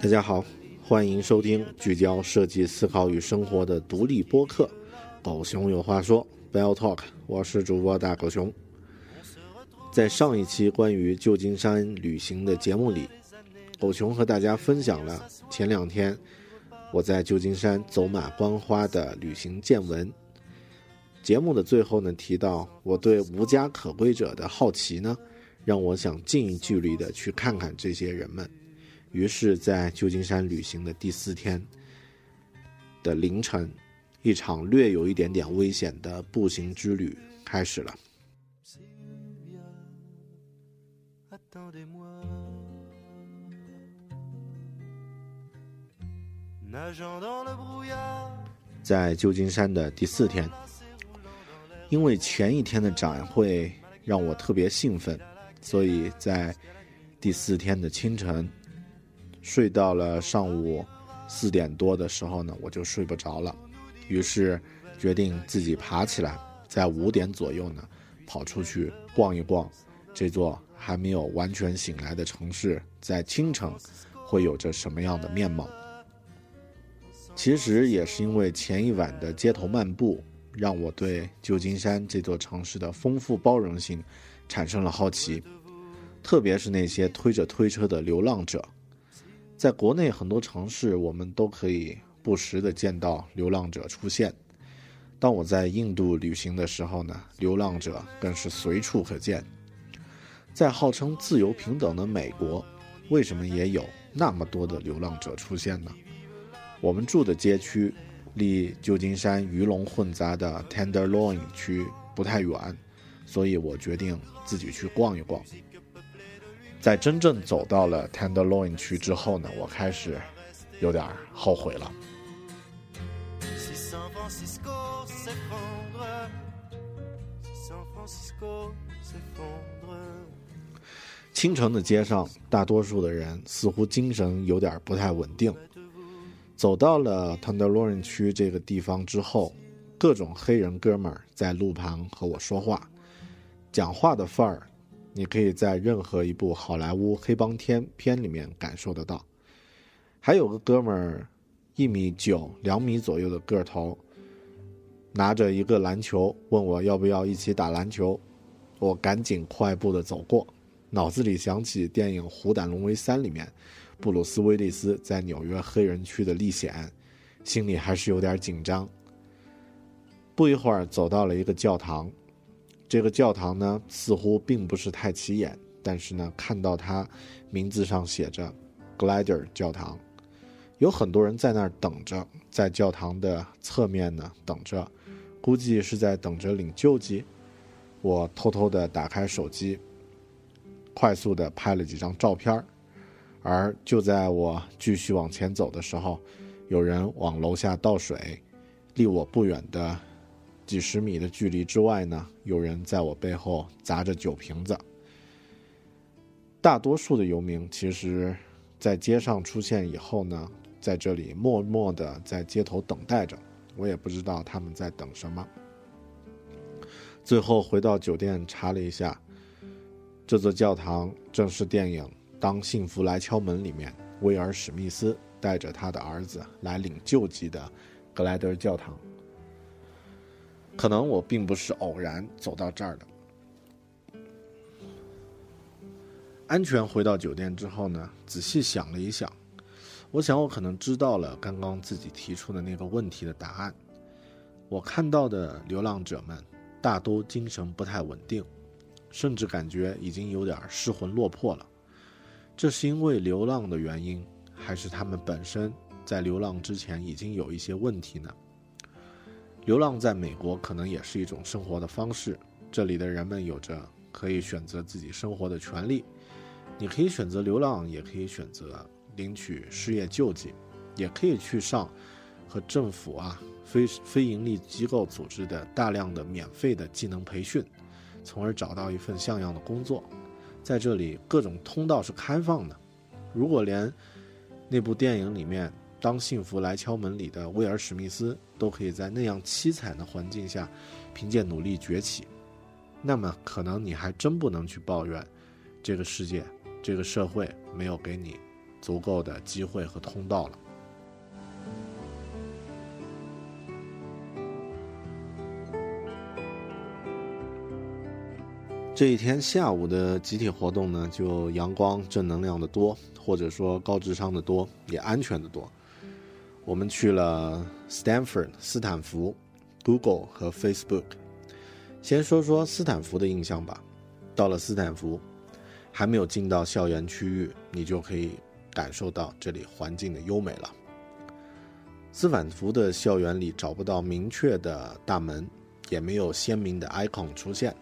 大家好，欢迎收听聚焦设计思考与生活的独立播客《狗熊有话说》（Bell Talk）。我是主播大狗熊。在上一期关于旧金山旅行的节目里，狗熊和大家分享了前两天我在旧金山走马观花的旅行见闻。节目的最后呢，提到我对无家可归者的好奇呢。让我想近距离的去看看这些人们，于是，在旧金山旅行的第四天的凌晨，一场略有一点点危险的步行之旅开始了。在旧金山的第四天，因为前一天的展会让我特别兴奋。所以在第四天的清晨，睡到了上午四点多的时候呢，我就睡不着了，于是决定自己爬起来，在五点左右呢，跑出去逛一逛这座还没有完全醒来的城市，在清晨会有着什么样的面貌。其实也是因为前一晚的街头漫步，让我对旧金山这座城市的丰富包容性。产生了好奇，特别是那些推着推车的流浪者。在国内很多城市，我们都可以不时的见到流浪者出现。当我在印度旅行的时候呢，流浪者更是随处可见。在号称自由平等的美国，为什么也有那么多的流浪者出现呢？我们住的街区离旧金山鱼龙混杂的 Tenderloin 区不太远。所以我决定自己去逛一逛。在真正走到了 Tenderloin 区之后呢，我开始有点后悔了。清晨的街上，大多数的人似乎精神有点不太稳定。走到了 Tenderloin 区这个地方之后，各种黑人哥们儿在路旁和我说话。讲话的范儿，你可以在任何一部好莱坞黑帮片片里面感受得到。还有个哥们儿，一米九、两米左右的个头，拿着一个篮球，问我要不要一起打篮球。我赶紧快步的走过，脑子里想起电影《虎胆龙威三》里面布鲁斯·威利斯在纽约黑人区的历险，心里还是有点紧张。不一会儿，走到了一个教堂。这个教堂呢，似乎并不是太起眼，但是呢，看到它名字上写着 “Glider 教堂”，有很多人在那儿等着，在教堂的侧面呢等着，估计是在等着领救济。我偷偷的打开手机，快速的拍了几张照片而就在我继续往前走的时候，有人往楼下倒水，离我不远的。几十米的距离之外呢，有人在我背后砸着酒瓶子。大多数的游民其实，在街上出现以后呢，在这里默默的在街头等待着。我也不知道他们在等什么。最后回到酒店查了一下，这座教堂正是电影《当幸福来敲门》里面威尔史密斯带着他的儿子来领救济的格莱德教堂。可能我并不是偶然走到这儿的。安全回到酒店之后呢，仔细想了一想，我想我可能知道了刚刚自己提出的那个问题的答案。我看到的流浪者们大都精神不太稳定，甚至感觉已经有点失魂落魄了。这是因为流浪的原因，还是他们本身在流浪之前已经有一些问题呢？流浪在美国可能也是一种生活的方式，这里的人们有着可以选择自己生活的权利。你可以选择流浪，也可以选择领取失业救济，也可以去上和政府啊、非非盈利机构组织的大量的免费的技能培训，从而找到一份像样的工作。在这里，各种通道是开放的。如果连那部电影里面，当幸福来敲门里的威尔史密斯都可以在那样凄惨的环境下，凭借努力崛起，那么可能你还真不能去抱怨，这个世界、这个社会没有给你足够的机会和通道了。这一天下午的集体活动呢，就阳光正能量的多，或者说高智商的多，也安全的多。我们去了 Stanford 斯坦福、Google 和 Facebook。先说说斯坦福的印象吧。到了斯坦福，还没有进到校园区域，你就可以感受到这里环境的优美了。斯坦福的校园里找不到明确的大门，也没有鲜明的 icon 出现，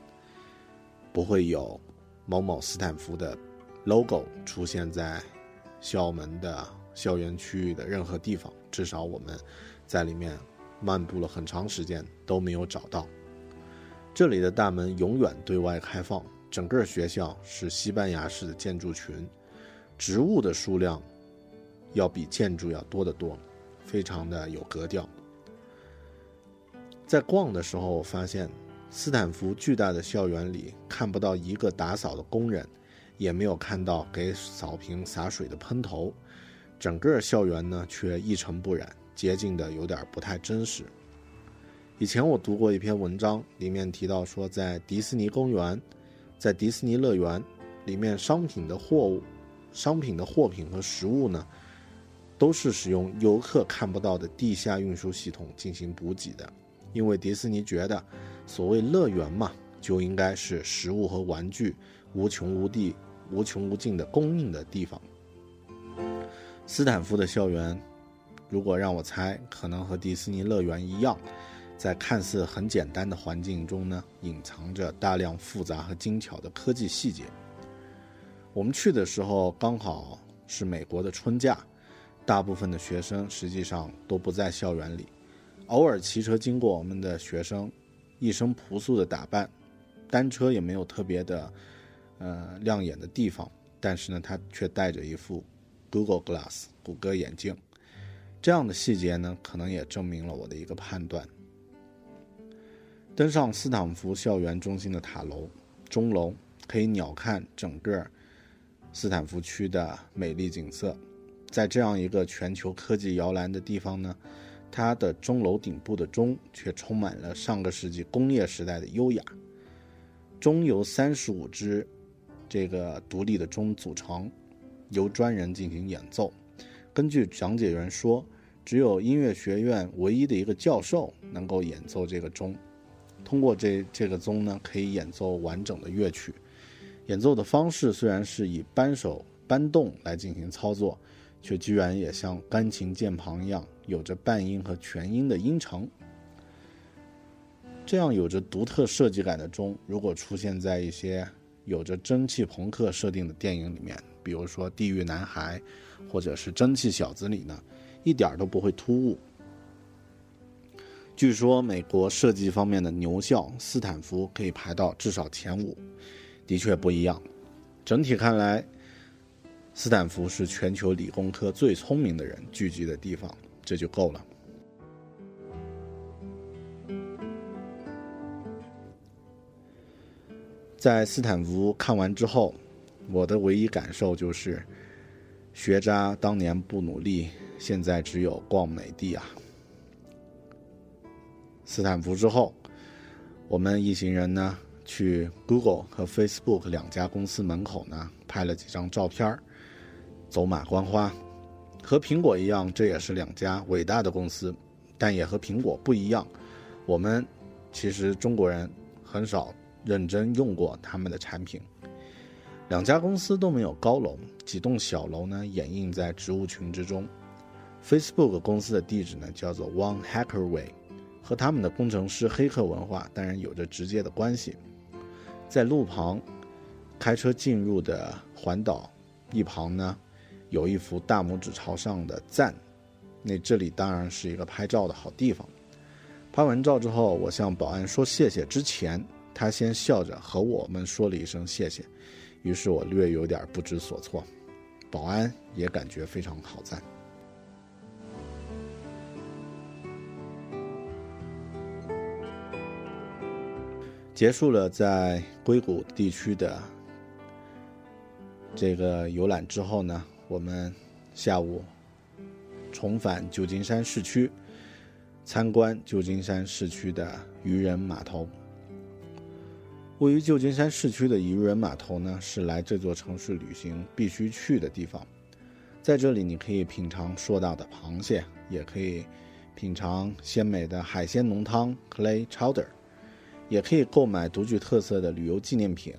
不会有某某斯坦福的 logo 出现在校门的校园区域的任何地方。至少我们在里面漫步了很长时间都没有找到。这里的大门永远对外开放，整个学校是西班牙式的建筑群，植物的数量要比建筑要多得多，非常的有格调。在逛的时候，我发现斯坦福巨大的校园里看不到一个打扫的工人，也没有看到给草坪洒水的喷头。整个校园呢，却一尘不染，洁净的有点不太真实。以前我读过一篇文章，里面提到说，在迪士尼公园，在迪士尼乐园里面，商品的货物、商品的货品和食物呢，都是使用游客看不到的地下运输系统进行补给的。因为迪士尼觉得，所谓乐园嘛，就应该是食物和玩具无穷无地、无穷无尽的供应的地方。斯坦福的校园，如果让我猜，可能和迪士尼乐园一样，在看似很简单的环境中呢，隐藏着大量复杂和精巧的科技细节。我们去的时候刚好是美国的春假，大部分的学生实际上都不在校园里，偶尔骑车经过我们的学生，一身朴素的打扮，单车也没有特别的，呃亮眼的地方，但是呢，他却戴着一副。Google Glass 谷歌眼镜，这样的细节呢，可能也证明了我的一个判断。登上斯坦福校园中心的塔楼钟楼，可以鸟瞰整个斯坦福区的美丽景色。在这样一个全球科技摇篮的地方呢，它的钟楼顶部的钟却充满了上个世纪工业时代的优雅。钟由三十五只这个独立的钟组成。由专人进行演奏。根据讲解员说，只有音乐学院唯一的一个教授能够演奏这个钟。通过这这个钟呢，可以演奏完整的乐曲。演奏的方式虽然是以扳手扳动来进行操作，却居然也像钢琴键盘一样，有着半音和全音的音程。这样有着独特设计感的钟，如果出现在一些有着蒸汽朋克设定的电影里面，比如说《地狱男孩》或者是《蒸汽小子》里呢，一点都不会突兀。据说美国设计方面的牛校斯坦福可以排到至少前五，的确不一样。整体看来，斯坦福是全球理工科最聪明的人聚集的地方，这就够了。在斯坦福看完之后，我的唯一感受就是，学渣当年不努力，现在只有逛美的啊。斯坦福之后，我们一行人呢去 Google 和 Facebook 两家公司门口呢拍了几张照片走马观花。和苹果一样，这也是两家伟大的公司，但也和苹果不一样。我们其实中国人很少。认真用过他们的产品，两家公司都没有高楼，几栋小楼呢掩映在植物群之中。Facebook 公司的地址呢叫做 One Hacker Way，和他们的工程师黑客文化当然有着直接的关系。在路旁开车进入的环岛一旁呢，有一幅大拇指朝上的赞，那这里当然是一个拍照的好地方。拍完照之后，我向保安说谢谢之前。他先笑着和我们说了一声谢谢，于是我略有点不知所措，保安也感觉非常好赞。结束了在硅谷地区的这个游览之后呢，我们下午重返旧金山市区，参观旧金山市区的渔人码头。位于旧金山市区的渔人码头呢，是来这座城市旅行必须去的地方。在这里，你可以品尝硕大的螃蟹，也可以品尝鲜美的海鲜浓汤 （Clay Chowder），也可以购买独具特色的旅游纪念品，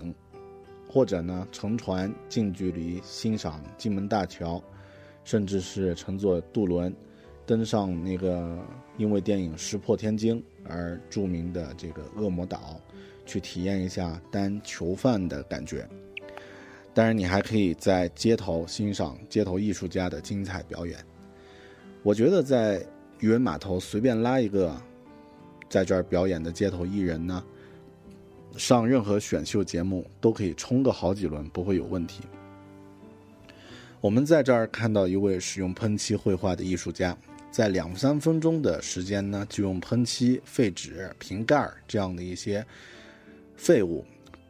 或者呢，乘船近距离欣赏金门大桥，甚至是乘坐渡轮登上那个因为电影《石破天惊》而著名的这个恶魔岛。去体验一下当囚犯的感觉。当然，你还可以在街头欣赏街头艺术家的精彩表演。我觉得在渔人码头随便拉一个在这儿表演的街头艺人呢，上任何选秀节目都可以冲个好几轮，不会有问题。我们在这儿看到一位使用喷漆绘画的艺术家，在两三分钟的时间呢，就用喷漆、废纸、瓶盖这样的一些。废物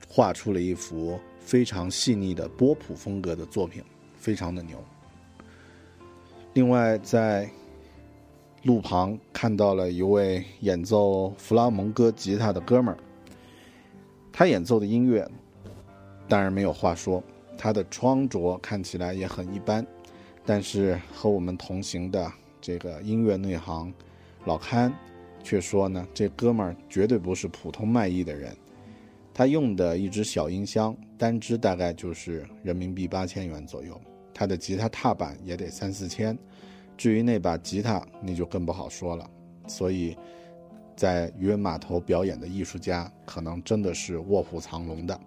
画出了一幅非常细腻的波普风格的作品，非常的牛。另外，在路旁看到了一位演奏弗拉蒙戈吉他的哥们儿，他演奏的音乐当然没有话说，他的穿着看起来也很一般，但是和我们同行的这个音乐内行老堪却说呢，这哥们儿绝对不是普通卖艺的人。他用的一只小音箱，单只大概就是人民币八千元左右。他的吉他踏板也得三四千。至于那把吉他，那就更不好说了。所以，在渔人码头表演的艺术家，可能真的是卧虎藏龙的。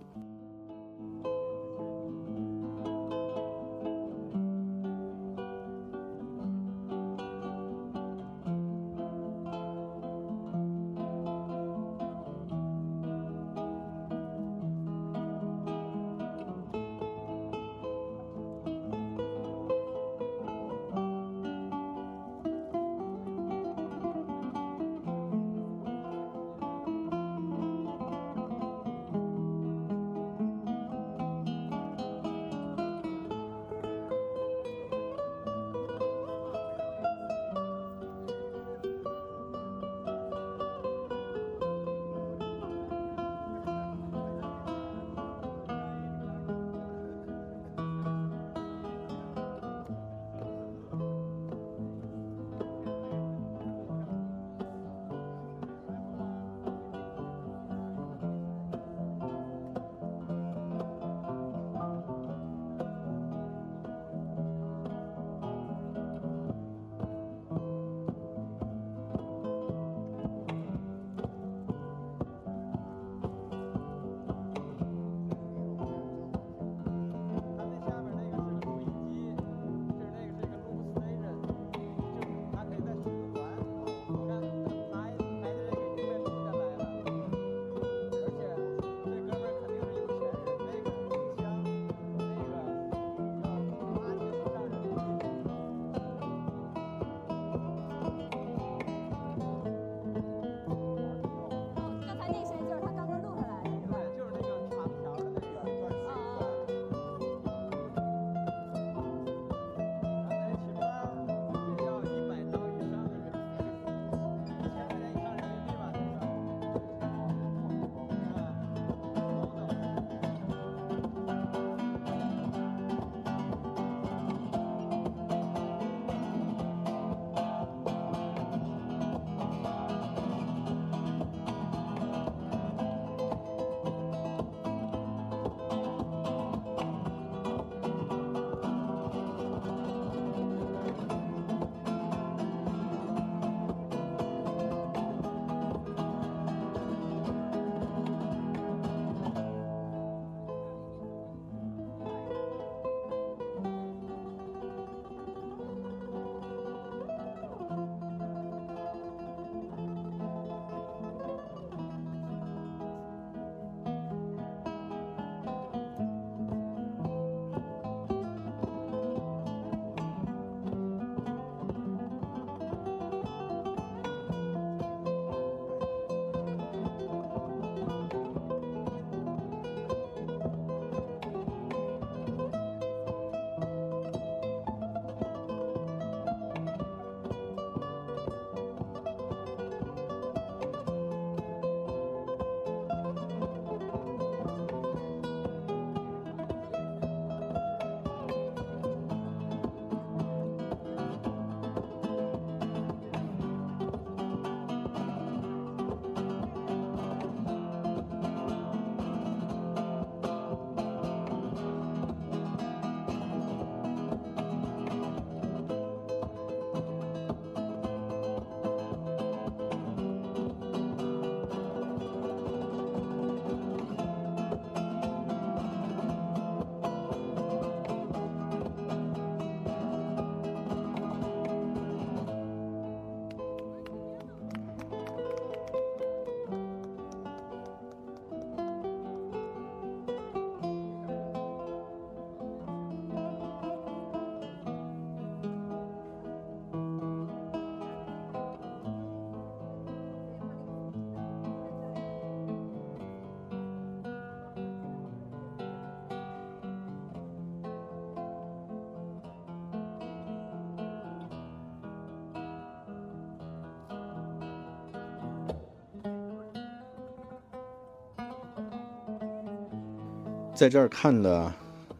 在这儿看了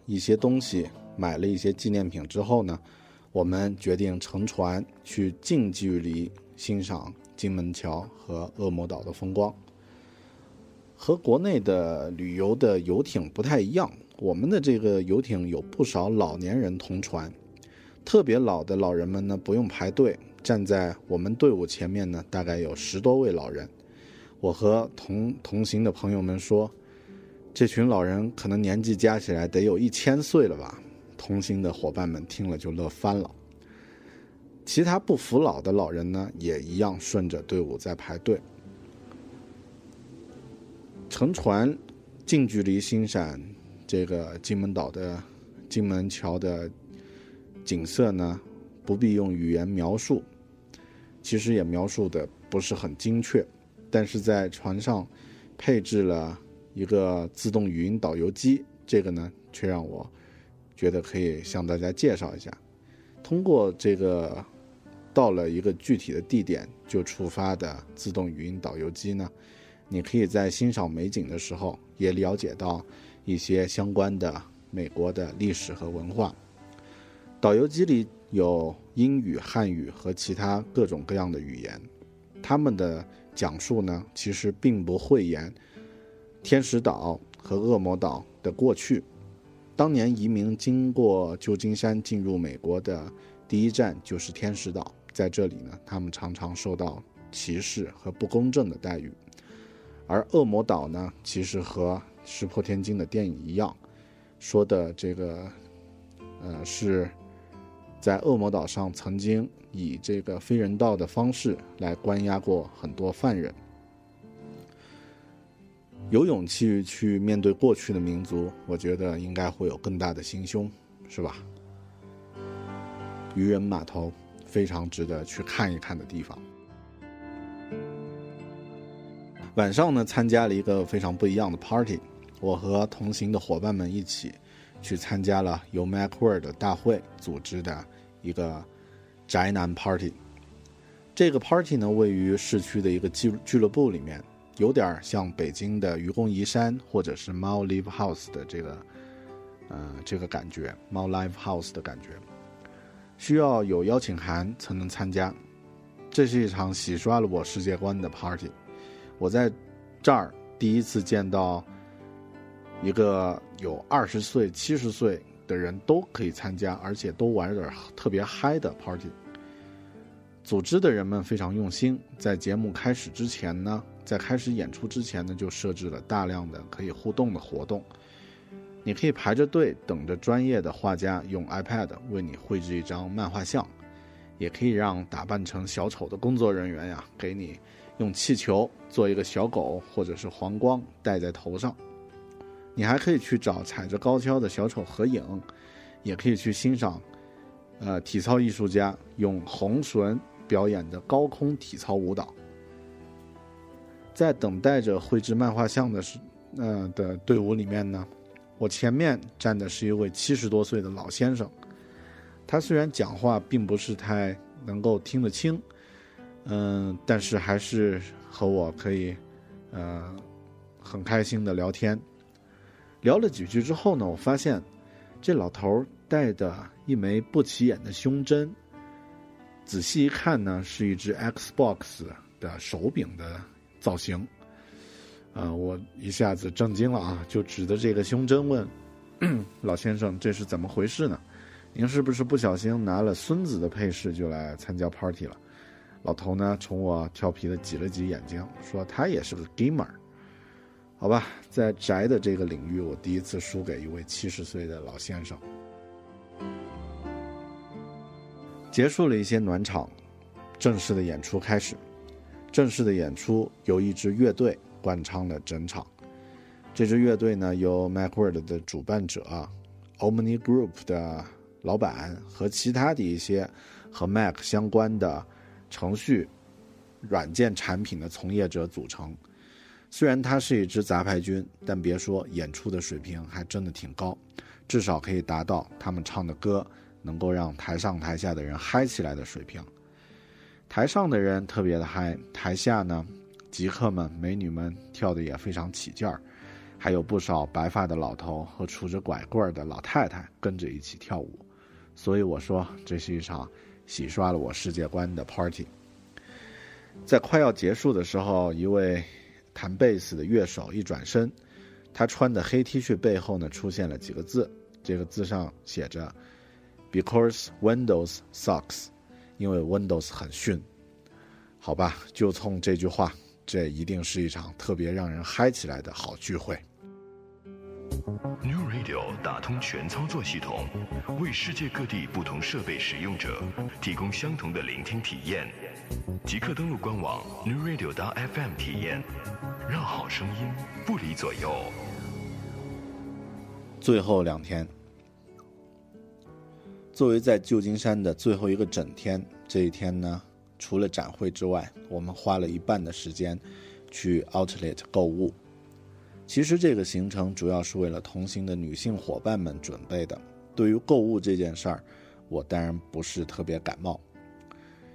一些东西，买了一些纪念品之后呢，我们决定乘船去近距离欣赏金门桥和恶魔岛的风光。和国内的旅游的游艇不太一样，我们的这个游艇有不少老年人同船，特别老的老人们呢不用排队，站在我们队伍前面呢，大概有十多位老人。我和同同行的朋友们说，这群老人可能年纪加起来得有一千岁了吧。同行的伙伴们听了就乐翻了。其他不服老的老人呢，也一样顺着队伍在排队。乘船近距离欣赏这个金门岛的金门桥的景色呢，不必用语言描述，其实也描述的不是很精确，但是在船上配置了一个自动语音导游机，这个呢却让我觉得可以向大家介绍一下。通过这个到了一个具体的地点就出发的自动语音导游机呢。你可以在欣赏美景的时候，也了解到一些相关的美国的历史和文化。导游机里有英语、汉语和其他各种各样的语言，他们的讲述呢，其实并不讳言天使岛和恶魔岛的过去。当年移民经过旧金山进入美国的第一站就是天使岛，在这里呢，他们常常受到歧视和不公正的待遇。而恶魔岛呢，其实和石破天惊的电影一样，说的这个，呃，是在恶魔岛上曾经以这个非人道的方式来关押过很多犯人。有勇气去面对过去的民族，我觉得应该会有更大的心胸，是吧？渔人码头非常值得去看一看的地方。晚上呢，参加了一个非常不一样的 party。我和同行的伙伴们一起去参加了由 Macworld 大会组织的一个宅男 party。这个 party 呢，位于市区的一个俱俱乐部里面，有点像北京的愚公移山或者是猫 Live House 的这个，呃，这个感觉，猫 Live House 的感觉。需要有邀请函才能参加。这是一场洗刷了我世界观的 party。我在这儿第一次见到一个有二十岁、七十岁的人都可以参加，而且都玩的特别嗨的 party。组织的人们非常用心，在节目开始之前呢，在开始演出之前呢，就设置了大量的可以互动的活动。你可以排着队等着专业的画家用 iPad 为你绘制一张漫画像，也可以让打扮成小丑的工作人员呀给你。用气球做一个小狗，或者是黄光戴在头上。你还可以去找踩着高跷的小丑合影，也可以去欣赏，呃，体操艺术家用红绳表演的高空体操舞蹈。在等待着绘制漫画像的是，呃的队伍里面呢，我前面站的是一位七十多岁的老先生。他虽然讲话并不是太能够听得清。嗯，但是还是和我可以，呃，很开心的聊天。聊了几句之后呢，我发现这老头戴的一枚不起眼的胸针，仔细一看呢，是一只 Xbox 的手柄的造型。啊，我一下子震惊了啊！就指着这个胸针问 老先生：“这是怎么回事呢？您是不是不小心拿了孙子的配饰就来参加 party 了？”老头呢，冲我调皮的挤了挤眼睛，说他也是个 gamer。好吧，在宅的这个领域，我第一次输给一位七十岁的老先生。结束了一些暖场，正式的演出开始。正式的演出由一支乐队贯穿了整场。这支乐队呢，由 Macworld 的主办者 Omni Group 的老板和其他的一些和 Mac 相关的。程序、软件产品的从业者组成。虽然它是一支杂牌军，但别说演出的水平还真的挺高，至少可以达到他们唱的歌能够让台上台下的人嗨起来的水平。台上的人特别的嗨，台下呢，极客们、美女们跳的也非常起劲儿。还有不少白发的老头和拄着拐棍的老太太跟着一起跳舞。所以我说，这是一场洗刷了我世界观的 party。在快要结束的时候，一位弹贝斯的乐手一转身，他穿的黑 T 恤背后呢出现了几个字，这个字上写着 “Because Windows sucks”，因为 Windows 很逊。好吧，就冲这句话，这一定是一场特别让人嗨起来的好聚会。New Radio 打通全操作系统，为世界各地不同设备使用者提供相同的聆听体验。即刻登录官网 newradio.fm 体验，让好声音不离左右。最后两天，作为在旧金山的最后一个整天，这一天呢，除了展会之外，我们花了一半的时间去 Outlet 购物。其实这个行程主要是为了同行的女性伙伴们准备的。对于购物这件事儿，我当然不是特别感冒。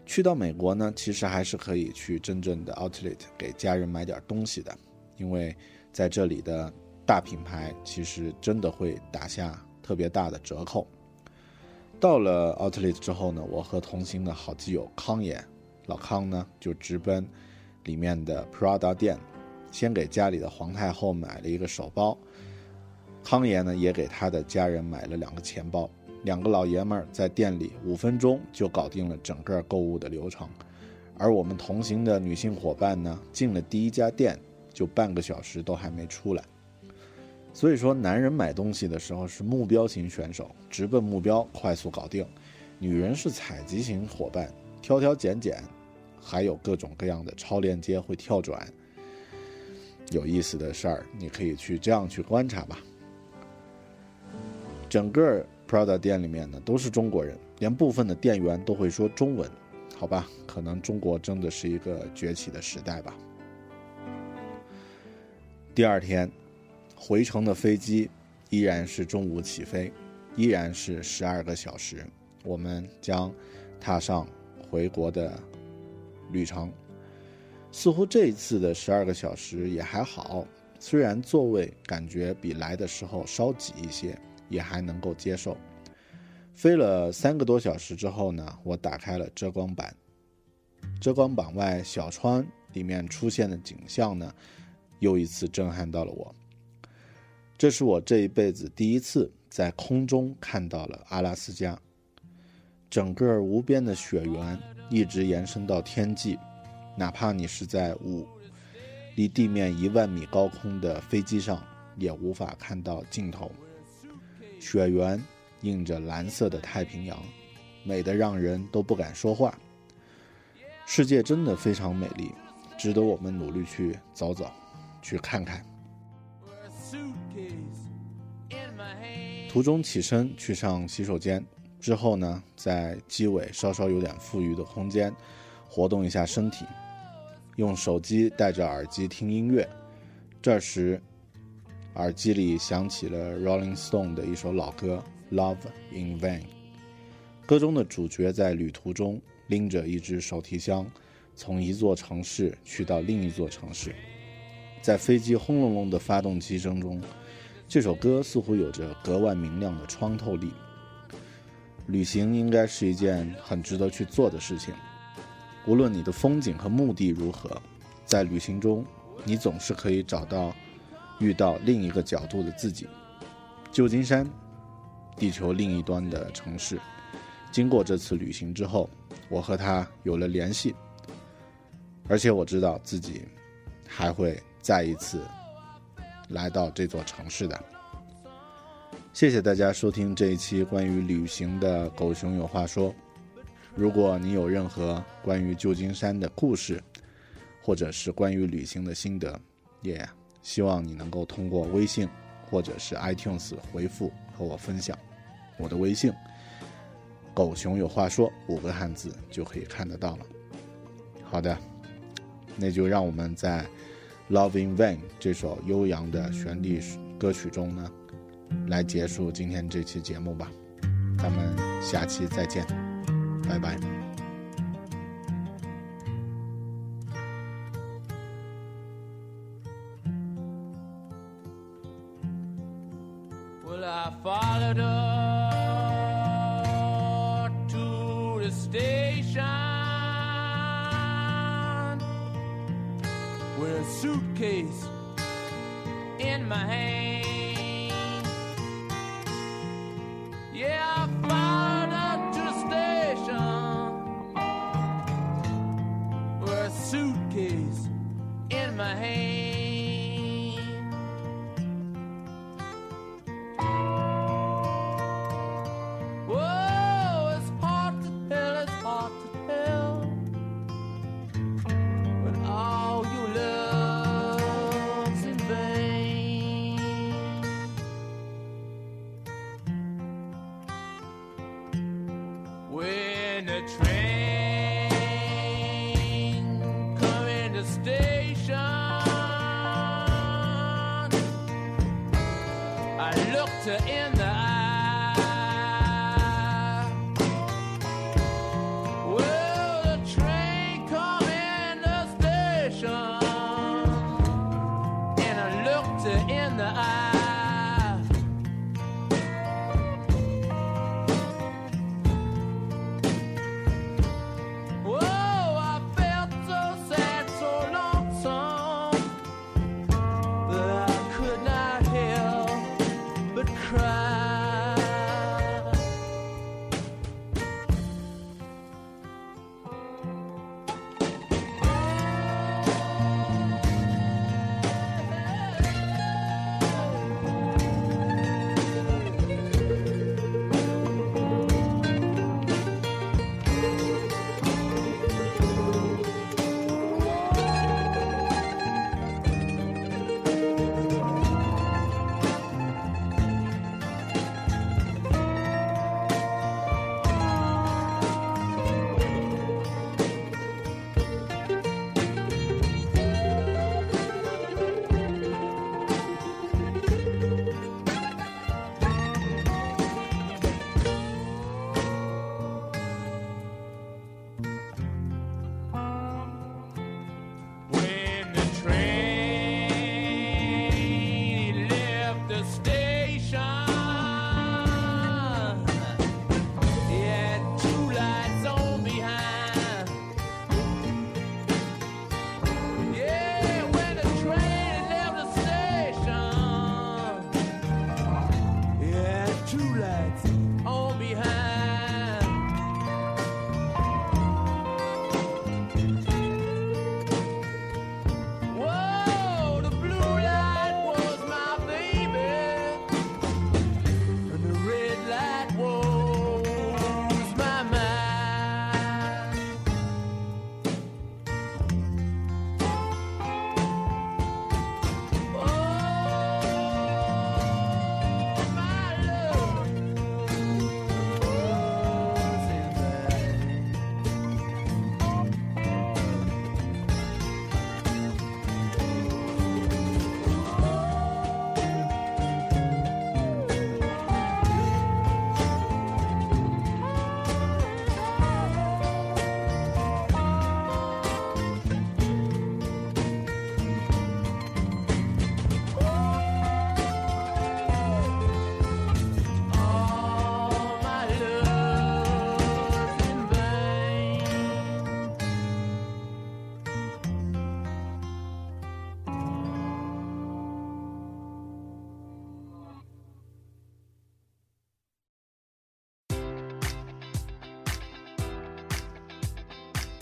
去到美国呢，其实还是可以去真正的 Outlet 给家人买点东西的，因为在这里的大品牌其实真的会打下特别大的折扣。到了 Outlet 之后呢，我和同行的好基友康爷，老康呢就直奔里面的 Prada 店。先给家里的皇太后买了一个手包，康爷呢也给他的家人买了两个钱包。两个老爷们儿在店里五分钟就搞定了整个购物的流程，而我们同行的女性伙伴呢，进了第一家店就半个小时都还没出来。所以说，男人买东西的时候是目标型选手，直奔目标，快速搞定；女人是采集型伙伴，挑挑拣拣，还有各种各样的超链接会跳转。有意思的事儿，你可以去这样去观察吧。整个 Prada 店里面呢都是中国人，连部分的店员都会说中文，好吧？可能中国真的是一个崛起的时代吧。第二天，回程的飞机依然是中午起飞，依然是十二个小时，我们将踏上回国的旅程。似乎这一次的十二个小时也还好，虽然座位感觉比来的时候稍挤一些，也还能够接受。飞了三个多小时之后呢，我打开了遮光板，遮光板外小窗里面出现的景象呢，又一次震撼到了我。这是我这一辈子第一次在空中看到了阿拉斯加，整个无边的雪原一直延伸到天际。哪怕你是在五离地面一万米高空的飞机上，也无法看到尽头。雪原映着蓝色的太平洋，美得让人都不敢说话。世界真的非常美丽，值得我们努力去走走，去看看。途中起身去上洗手间，之后呢，在机尾稍稍有点富裕的空间，活动一下身体。用手机戴着耳机听音乐，这时，耳机里响起了 Rolling Stone 的一首老歌《Love in Vain》。歌中的主角在旅途中拎着一只手提箱，从一座城市去到另一座城市。在飞机轰隆隆的发动机声中，这首歌似乎有着格外明亮的穿透力。旅行应该是一件很值得去做的事情。无论你的风景和目的如何，在旅行中，你总是可以找到、遇到另一个角度的自己。旧金山，地球另一端的城市。经过这次旅行之后，我和他有了联系，而且我知道自己还会再一次来到这座城市的。谢谢大家收听这一期关于旅行的《狗熊有话说》。如果你有任何关于旧金山的故事，或者是关于旅行的心得，也希望你能够通过微信或者是 iTunes 回复和我分享。我的微信“狗熊有话说”五个汉字就可以看得到了。好的，那就让我们在《Love in Vain》这首悠扬的旋律歌曲中呢，来结束今天这期节目吧。咱们下期再见。拜拜。Well, I followed her my hand.